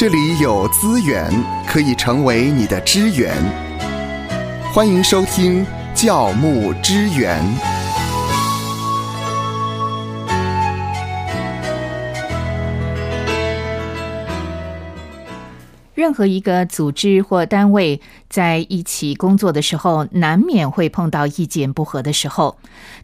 这里有资源可以成为你的支援。欢迎收听教牧支援。任何一个组织或单位在一起工作的时候，难免会碰到意见不合的时候。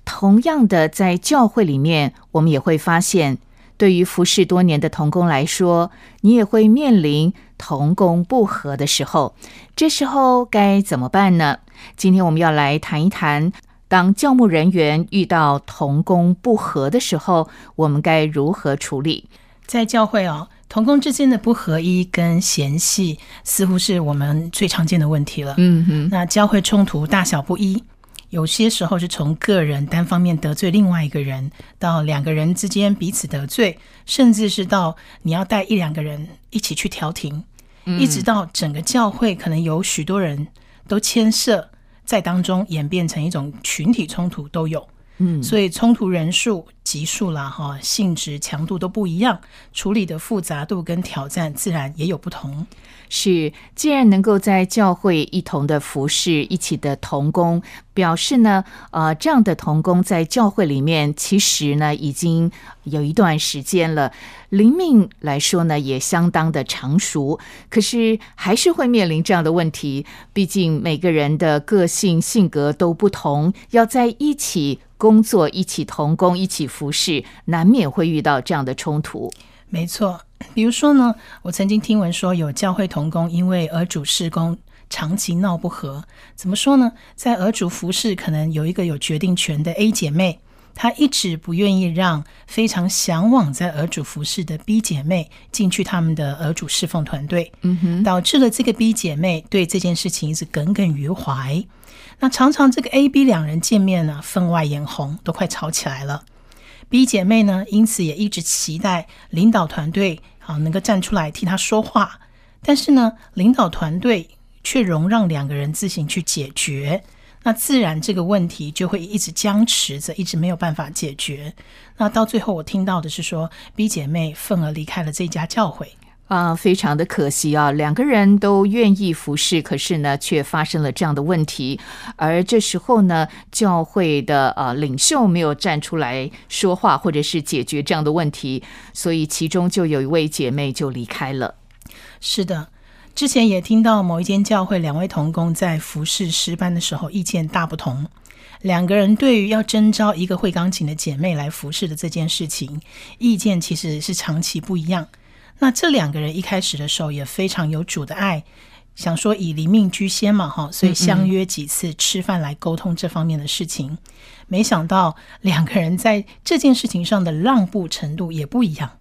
同样的，在教会里面，我们也会发现，对于服侍多年的童工来说，你也会面临童工不和的时候。这时候该怎么办呢？今天我们要来谈一谈，当教牧人员遇到童工不和的时候，我们该如何处理？在教会哦。童工之间的不合一跟嫌隙，似乎是我们最常见的问题了。嗯哼，那教会冲突大小不一，有些时候是从个人单方面得罪另外一个人，到两个人之间彼此得罪，甚至是到你要带一两个人一起去调停，一直到整个教会可能有许多人都牵涉在当中，演变成一种群体冲突都有。嗯，所以冲突人数、级数啦，哈，性质、强度都不一样，处理的复杂度跟挑战自然也有不同。是，既然能够在教会一同的服侍，一起的同工，表示呢，呃，这样的同工在教会里面，其实呢，已经有一段时间了，灵命来说呢，也相当的成熟。可是还是会面临这样的问题，毕竟每个人的个性、性格都不同，要在一起工作、一起同工、一起服饰，难免会遇到这样的冲突。没错。比如说呢，我曾经听闻说有教会童工因为儿主事工长期闹不和，怎么说呢？在儿主服饰可能有一个有决定权的 A 姐妹，她一直不愿意让非常向往在儿主服饰的 B 姐妹进去他们的儿主侍奉团队，嗯哼，导致了这个 B 姐妹对这件事情一直耿耿于怀。那常常这个 A、B 两人见面呢，分外眼红，都快吵起来了。B 姐妹呢，因此也一直期待领导团队啊能够站出来替她说话，但是呢，领导团队却容让两个人自行去解决，那自然这个问题就会一直僵持着，一直没有办法解决。那到最后，我听到的是说，B 姐妹愤而离开了这家教会。啊，非常的可惜啊！两个人都愿意服侍，可是呢，却发生了这样的问题。而这时候呢，教会的呃领袖没有站出来说话，或者是解决这样的问题，所以其中就有一位姐妹就离开了。是的，之前也听到某一间教会两位同工在服侍师班的时候意见大不同，两个人对于要征召一个会钢琴的姐妹来服侍的这件事情，意见其实是长期不一样。那这两个人一开始的时候也非常有主的爱，想说以离命居先嘛，哈，所以相约几次吃饭来沟通这方面的事情。没想到两个人在这件事情上的让步程度也不一样。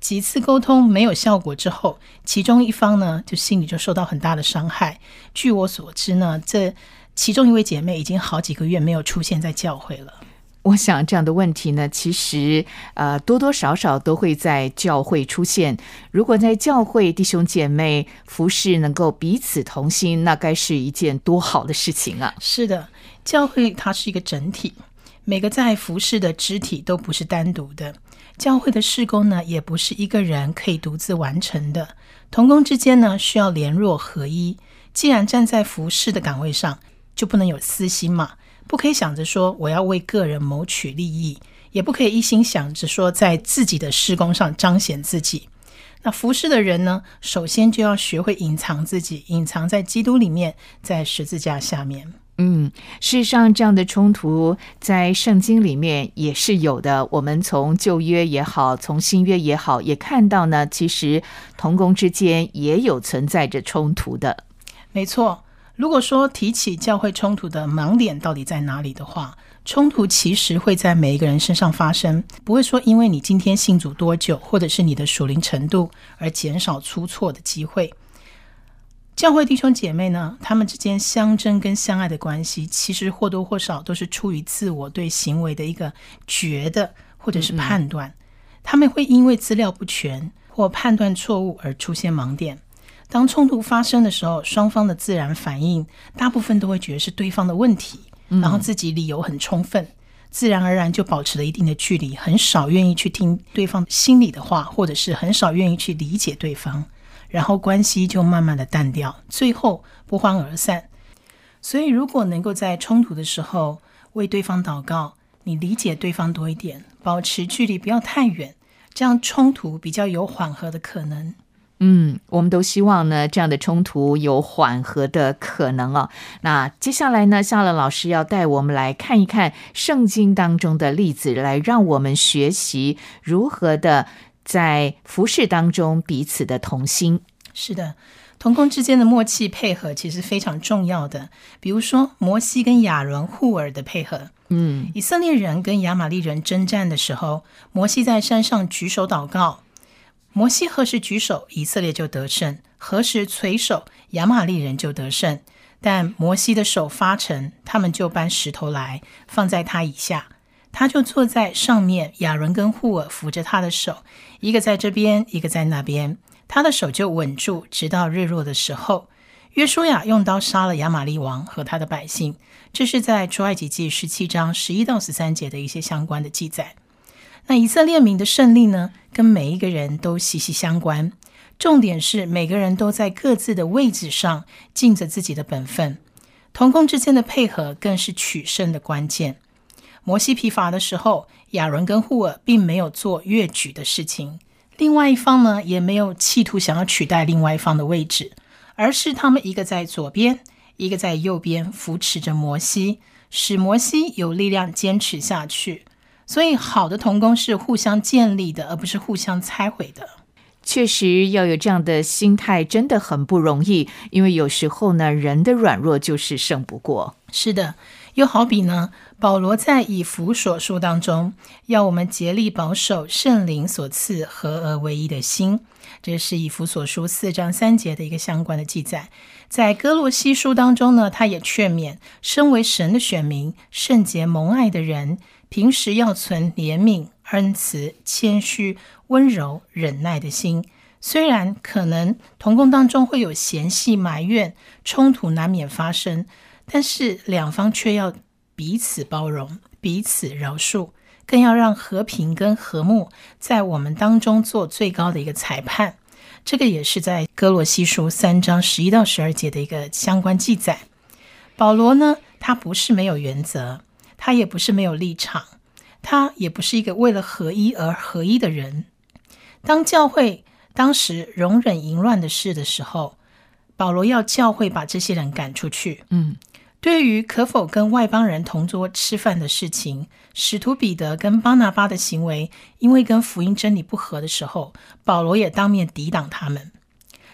几次沟通没有效果之后，其中一方呢就心里就受到很大的伤害。据我所知呢，这其中一位姐妹已经好几个月没有出现在教会了。我想这样的问题呢，其实呃多多少少都会在教会出现。如果在教会弟兄姐妹服侍能够彼此同心，那该是一件多好的事情啊！是的，教会它是一个整体，每个在服侍的肢体都不是单独的。教会的事工呢，也不是一个人可以独自完成的。同工之间呢，需要联络合一。既然站在服侍的岗位上，就不能有私心嘛。不可以想着说我要为个人谋取利益，也不可以一心想着说在自己的施工上彰显自己。那服侍的人呢，首先就要学会隐藏自己，隐藏在基督里面，在十字架下面。嗯，事实上，这样的冲突在圣经里面也是有的。我们从旧约也好，从新约也好，也看到呢，其实同工之间也有存在着冲突的。没错。如果说提起教会冲突的盲点到底在哪里的话，冲突其实会在每一个人身上发生，不会说因为你今天信主多久，或者是你的属灵程度而减少出错的机会。教会弟兄姐妹呢，他们之间相争跟相爱的关系，其实或多或少都是出于自我对行为的一个觉得或者是判断，他们会因为资料不全或判断错误而出现盲点。当冲突发生的时候，双方的自然反应大部分都会觉得是对方的问题，然后自己理由很充分，自然而然就保持了一定的距离，很少愿意去听对方心里的话，或者是很少愿意去理解对方。然后关系就慢慢的淡掉，最后不欢而散。所以，如果能够在冲突的时候为对方祷告，你理解对方多一点，保持距离不要太远，这样冲突比较有缓和的可能。嗯，我们都希望呢，这样的冲突有缓和的可能哦。那接下来呢，夏乐老师要带我们来看一看圣经当中的例子，来让我们学习如何的在服饰当中彼此的同心。是的，同工之间的默契配合其实非常重要的。比如说，摩西跟亚伦、互尔的配合。嗯，以色列人跟亚玛利人征战的时候，摩西在山上举手祷告。摩西何时举手，以色列就得胜；何时垂手，亚玛利人就得胜。但摩西的手发沉，他们就搬石头来放在他以下，他就坐在上面。亚伦跟户尔扶着他的手，一个在这边，一个在那边，他的手就稳住，直到日落的时候。约书亚用刀杀了亚玛利王和他的百姓。这是在出埃及记十七章十一到十三节的一些相关的记载。那以色列民的胜利呢，跟每一个人都息息相关。重点是每个人都在各自的位置上尽着自己的本分，同工之间的配合更是取胜的关键。摩西疲乏的时候，亚伦跟户尔并没有做越举的事情，另外一方呢也没有企图想要取代另外一方的位置，而是他们一个在左边，一个在右边扶持着摩西，使摩西有力量坚持下去。所以，好的同工是互相建立的，而不是互相拆毁的。确实要有这样的心态，真的很不容易。因为有时候呢，人的软弱就是胜不过。是的，又好比呢，保罗在以弗所书当中，要我们竭力保守圣灵所赐合而为一的心。这是以弗所书四章三节的一个相关的记载。在哥洛西书当中呢，他也劝勉身为神的选民、圣洁蒙爱的人。平时要存怜悯、恩慈、谦虚、温柔、忍耐的心。虽然可能同工当中会有嫌隙、埋怨、冲突难免发生，但是两方却要彼此包容、彼此饶恕，更要让和平跟和睦在我们当中做最高的一个裁判。这个也是在哥罗西书三章十一到十二节的一个相关记载。保罗呢，他不是没有原则。他也不是没有立场，他也不是一个为了合一而合一的人。当教会当时容忍淫乱的事的时候，保罗要教会把这些人赶出去。嗯，对于可否跟外邦人同桌吃饭的事情，使徒彼得跟巴拿巴的行为，因为跟福音真理不合的时候，保罗也当面抵挡他们。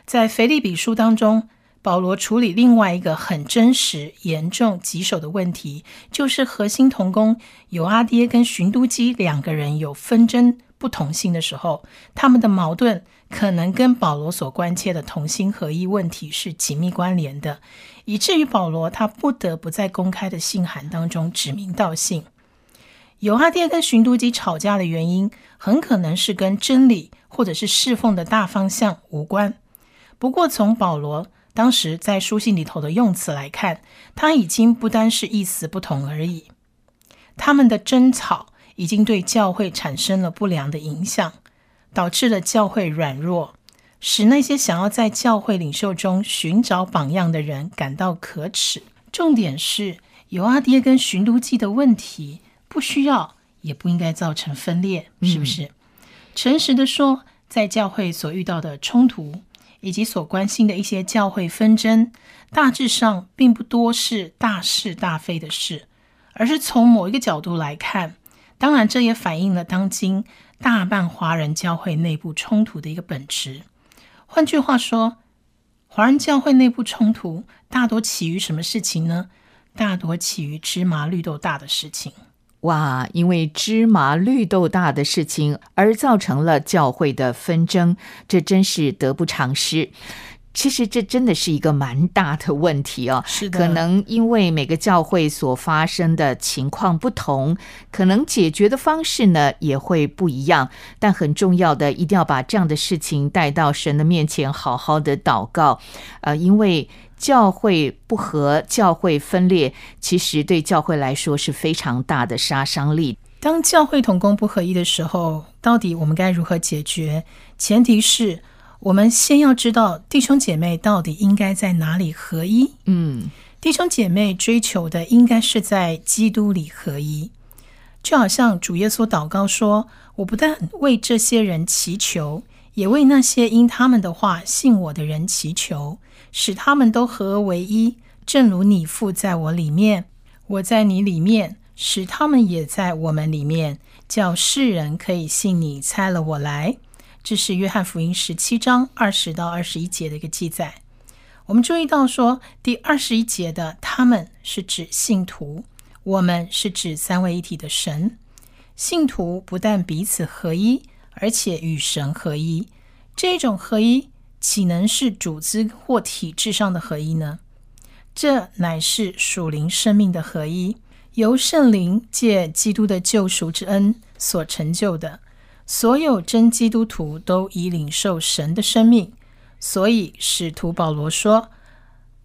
在腓利比书当中。保罗处理另外一个很真实、严重、棘手的问题，就是核心同工有阿爹跟寻都基两个人有纷争、不同心的时候，他们的矛盾可能跟保罗所关切的同心合一问题是紧密关联的，以至于保罗他不得不在公开的信函当中指名道姓。有阿爹跟寻都基吵架的原因，很可能是跟真理或者是侍奉的大方向无关。不过从保罗。当时在书信里头的用词来看，他已经不单是意思不同而已。他们的争吵已经对教会产生了不良的影响，导致了教会软弱，使那些想要在教会领袖中寻找榜样的人感到可耻。重点是，尤阿爹跟寻都记的问题，不需要也不应该造成分裂，是不是？诚实的说，在教会所遇到的冲突。以及所关心的一些教会纷争，大致上并不多是大是大非的事，而是从某一个角度来看，当然这也反映了当今大半华人教会内部冲突的一个本质。换句话说，华人教会内部冲突大多起于什么事情呢？大多起于芝麻绿豆大的事情。哇！因为芝麻绿豆大的事情而造成了教会的纷争，这真是得不偿失。其实这真的是一个蛮大的问题哦。是的，可能因为每个教会所发生的情况不同，可能解决的方式呢也会不一样。但很重要的，一定要把这样的事情带到神的面前，好好的祷告。呃，因为。教会不和，教会分裂，其实对教会来说是非常大的杀伤力。当教会同工不合一的时候，到底我们该如何解决？前提是我们先要知道弟兄姐妹到底应该在哪里合一。嗯，弟兄姐妹追求的应该是在基督里合一，就好像主耶稣祷告说：“我不但为这些人祈求，也为那些因他们的话信我的人祈求，使他们都合而为一，正如你父在我里面，我在你里面，使他们也在我们里面，叫世人可以信你差了我来。”这是约翰福音十七章二十到二十一节的一个记载。我们注意到说，第二十一节的“他们”是指信徒，我们是指三位一体的神。信徒不但彼此合一，而且与神合一。这种合一岂能是组织或体制上的合一呢？这乃是属灵生命的合一，由圣灵借基督的救赎之恩所成就的。所有真基督徒都已领受神的生命，所以使徒保罗说：“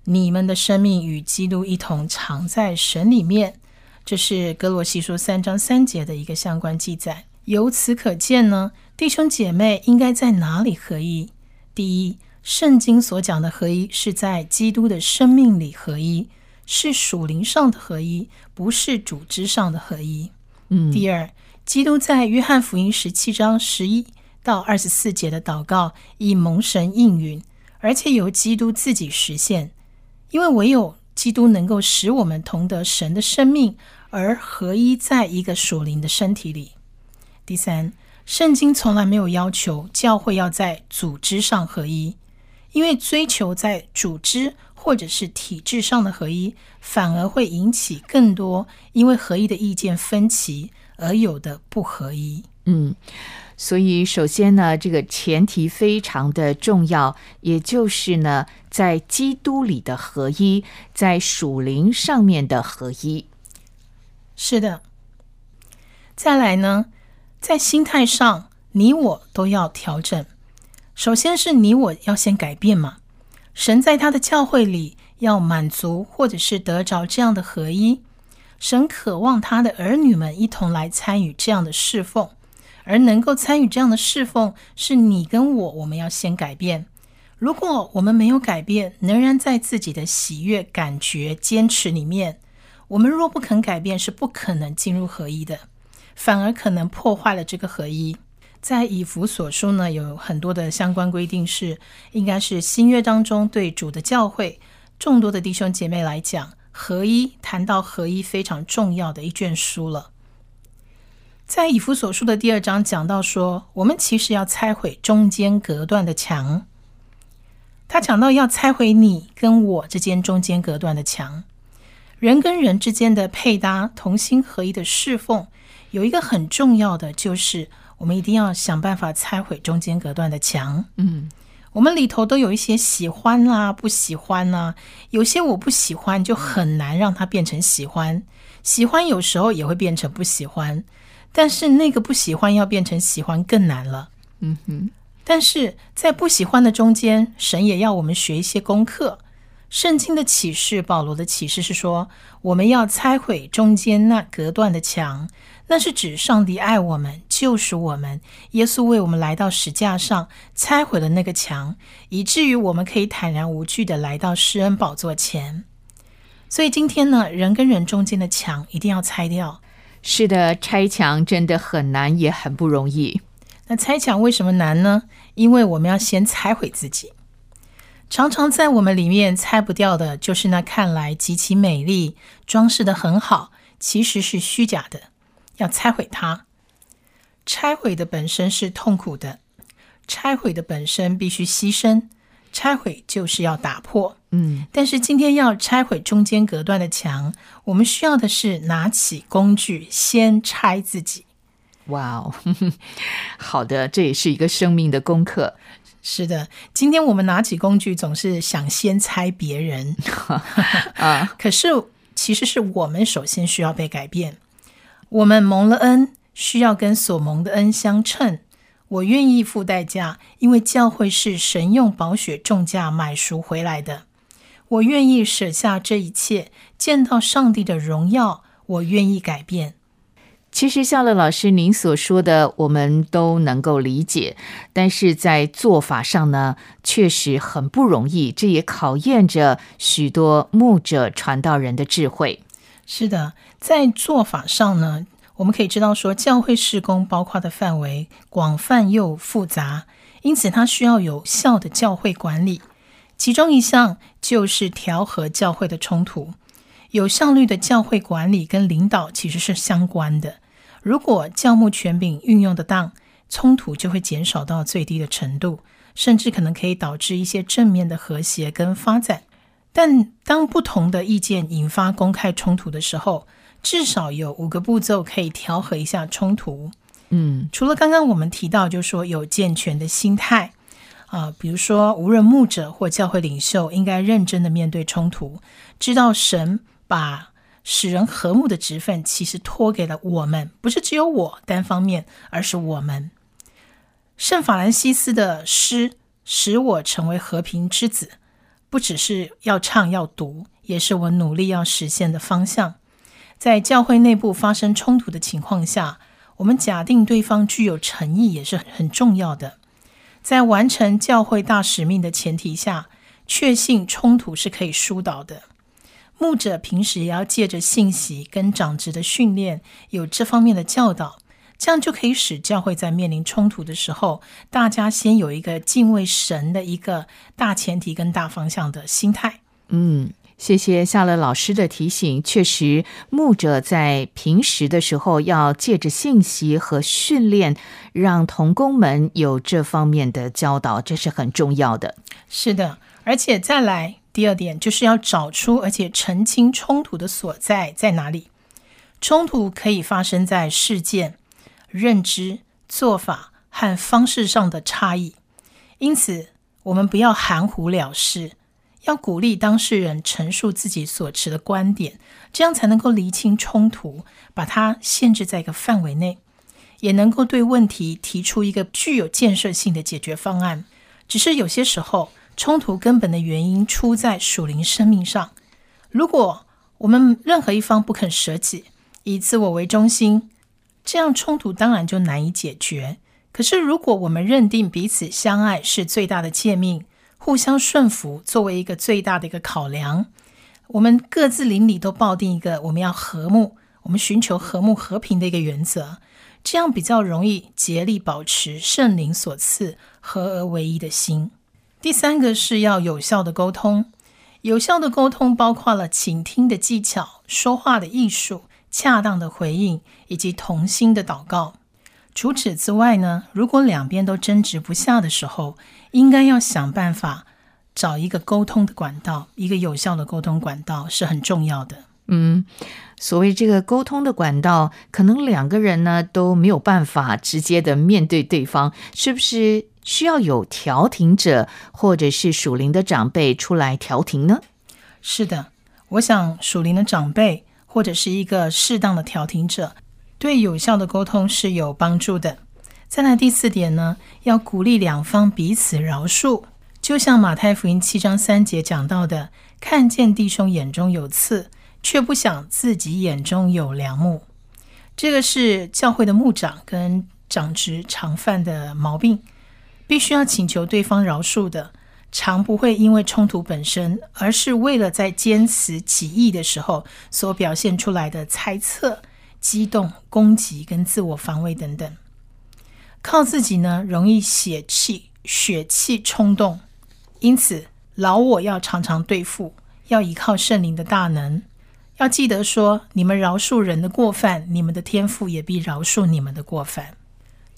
你们的生命与基督一同藏在神里面。”这是哥罗西书三章三节的一个相关记载。由此可见呢，弟兄姐妹应该在哪里合一？第一，圣经所讲的合一是在基督的生命里合一，是属灵上的合一，不是组织上的合一。嗯，第二。基督在约翰福音十七章十一到二十四节的祷告，以蒙神应允，而且由基督自己实现。因为唯有基督能够使我们同得神的生命，而合一在一个属灵的身体里。第三，圣经从来没有要求教会要在组织上合一，因为追求在组织或者是体制上的合一，反而会引起更多因为合一的意见分歧。而有的不合一，嗯，所以首先呢，这个前提非常的重要，也就是呢，在基督里的合一，在属灵上面的合一。是的，再来呢，在心态上，你我都要调整。首先是你我要先改变嘛，神在他的教会里要满足或者是得着这样的合一。神渴望他的儿女们一同来参与这样的侍奉，而能够参与这样的侍奉，是你跟我，我们要先改变。如果我们没有改变，仍然在自己的喜悦、感觉、坚持里面，我们若不肯改变，是不可能进入合一的，反而可能破坏了这个合一。在以弗所书呢，有很多的相关规定，是应该是新约当中对主的教会众多的弟兄姐妹来讲。合一谈到合一非常重要的一卷书了，在以弗所书的第二章讲到说，我们其实要拆毁中间隔断的墙。他讲到要拆毁你跟我之间中间隔断的墙，人跟人之间的配搭、同心合一的侍奉，有一个很重要的，就是我们一定要想办法拆毁中间隔断的墙。嗯。我们里头都有一些喜欢啦，不喜欢啦。有些我不喜欢，就很难让它变成喜欢；喜欢有时候也会变成不喜欢，但是那个不喜欢要变成喜欢更难了。嗯哼。但是在不喜欢的中间，神也要我们学一些功课。圣经的启示，保罗的启示是说，我们要拆毁中间那隔断的墙。那是指上帝爱我们，救赎我们。耶稣为我们来到石架上，拆毁了那个墙，以至于我们可以坦然无惧的来到施恩宝座前。所以今天呢，人跟人中间的墙一定要拆掉。是的，拆墙真的很难，也很不容易。那拆墙为什么难呢？因为我们要先拆毁自己。常常在我们里面拆不掉的，就是那看来极其美丽、装饰的很好，其实是虚假的。要拆毁它，拆毁的本身是痛苦的，拆毁的本身必须牺牲，拆毁就是要打破。嗯，但是今天要拆毁中间隔断的墙，我们需要的是拿起工具，先拆自己。哇哦，好的，这也是一个生命的功课。是的，今天我们拿起工具，总是想先拆别人 啊，可是其实是我们首先需要被改变。我们蒙了恩，需要跟所蒙的恩相称。我愿意付代价，因为教会是神用宝血重价买赎回来的。我愿意舍下这一切，见到上帝的荣耀。我愿意改变。其实夏乐老师您所说的，我们都能够理解，但是在做法上呢，确实很不容易，这也考验着许多牧者传道人的智慧。是的，在做法上呢，我们可以知道说，教会事工包括的范围广泛又复杂，因此它需要有效的教会管理。其中一项就是调和教会的冲突。有效率的教会管理跟领导其实是相关的。如果教牧权柄运用得当，冲突就会减少到最低的程度，甚至可能可以导致一些正面的和谐跟发展。但当不同的意见引发公开冲突的时候，至少有五个步骤可以调和一下冲突。嗯，除了刚刚我们提到，就是说有健全的心态啊，比如说无论牧者或教会领袖，应该认真的面对冲突，知道神。把使人和睦的职分，其实托给了我们，不是只有我单方面，而是我们。圣法兰西斯的诗使我成为和平之子，不只是要唱要读，也是我努力要实现的方向。在教会内部发生冲突的情况下，我们假定对方具有诚意，也是很重要的。在完成教会大使命的前提下，确信冲突是可以疏导的。牧者平时也要借着信息跟长职的训练，有这方面的教导，这样就可以使教会在面临冲突的时候，大家先有一个敬畏神的一个大前提跟大方向的心态。嗯，谢谢夏乐老师的提醒。确实，牧者在平时的时候要借着信息和训练，让童工们有这方面的教导，这是很重要的。是的，而且再来。第二点就是要找出而且澄清冲突的所在在哪里。冲突可以发生在事件、认知、做法和方式上的差异，因此我们不要含糊了事，要鼓励当事人陈述自己所持的观点，这样才能够厘清冲突，把它限制在一个范围内，也能够对问题提出一个具有建设性的解决方案。只是有些时候。冲突根本的原因出在属灵生命上。如果我们任何一方不肯舍己，以自我为中心，这样冲突当然就难以解决。可是，如果我们认定彼此相爱是最大的诫命，互相顺服作为一个最大的一个考量，我们各自邻里都抱定一个我们要和睦，我们寻求和睦和平的一个原则，这样比较容易竭力保持圣灵所赐合而为一的心。第三个是要有效的沟通，有效的沟通包括了倾听的技巧、说话的艺术、恰当的回应以及同心的祷告。除此之外呢，如果两边都争执不下的时候，应该要想办法找一个沟通的管道，一个有效的沟通管道是很重要的。嗯，所谓这个沟通的管道，可能两个人呢都没有办法直接的面对对方，是不是？需要有调停者，或者是属灵的长辈出来调停呢？是的，我想属灵的长辈或者是一个适当的调停者，对有效的沟通是有帮助的。再来第四点呢，要鼓励两方彼此饶恕，就像马太福音七章三节讲到的：“看见弟兄眼中有刺，却不想自己眼中有梁木。”这个是教会的牧长跟长职常犯的毛病。必须要请求对方饶恕的，常不会因为冲突本身，而是为了在坚持己意的时候所表现出来的猜测、激动、攻击跟自我防卫等等。靠自己呢，容易血气、血气冲动，因此老我要常常对付，要依靠圣灵的大能。要记得说，你们饶恕人的过犯，你们的天赋也必饶恕你们的过犯。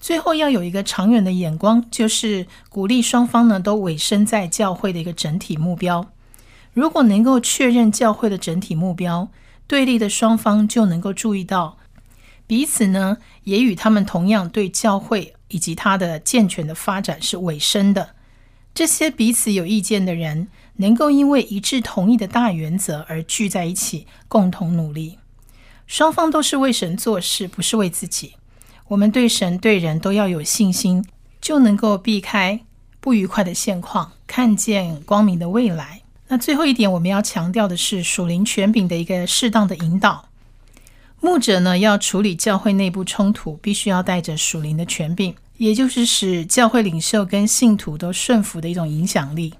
最后要有一个长远的眼光，就是鼓励双方呢都委身在教会的一个整体目标。如果能够确认教会的整体目标，对立的双方就能够注意到彼此呢也与他们同样对教会以及它的健全的发展是委身的。这些彼此有意见的人，能够因为一致同意的大原则而聚在一起，共同努力。双方都是为神做事，不是为自己。我们对神对人都要有信心，就能够避开不愉快的现况，看见光明的未来。那最后一点，我们要强调的是属灵权柄的一个适当的引导。牧者呢，要处理教会内部冲突，必须要带着属灵的权柄，也就是使教会领袖跟信徒都顺服的一种影响力。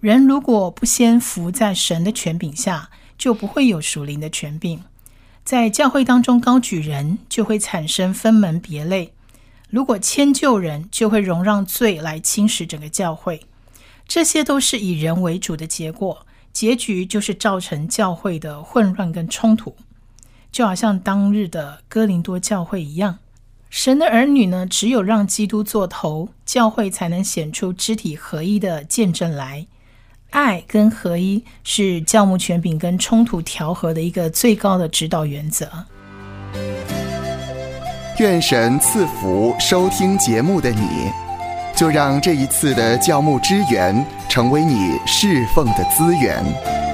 人如果不先服在神的权柄下，就不会有属灵的权柄。在教会当中高举人，就会产生分门别类；如果迁就人，就会容让罪来侵蚀整个教会。这些都是以人为主的结果，结局就是造成教会的混乱跟冲突。就好像当日的哥林多教会一样，神的儿女呢，只有让基督做头，教会才能显出肢体合一的见证来。爱跟合一是教牧权柄跟冲突调和的一个最高的指导原则。愿神赐福收听节目的你，就让这一次的教牧支援成为你侍奉的资源。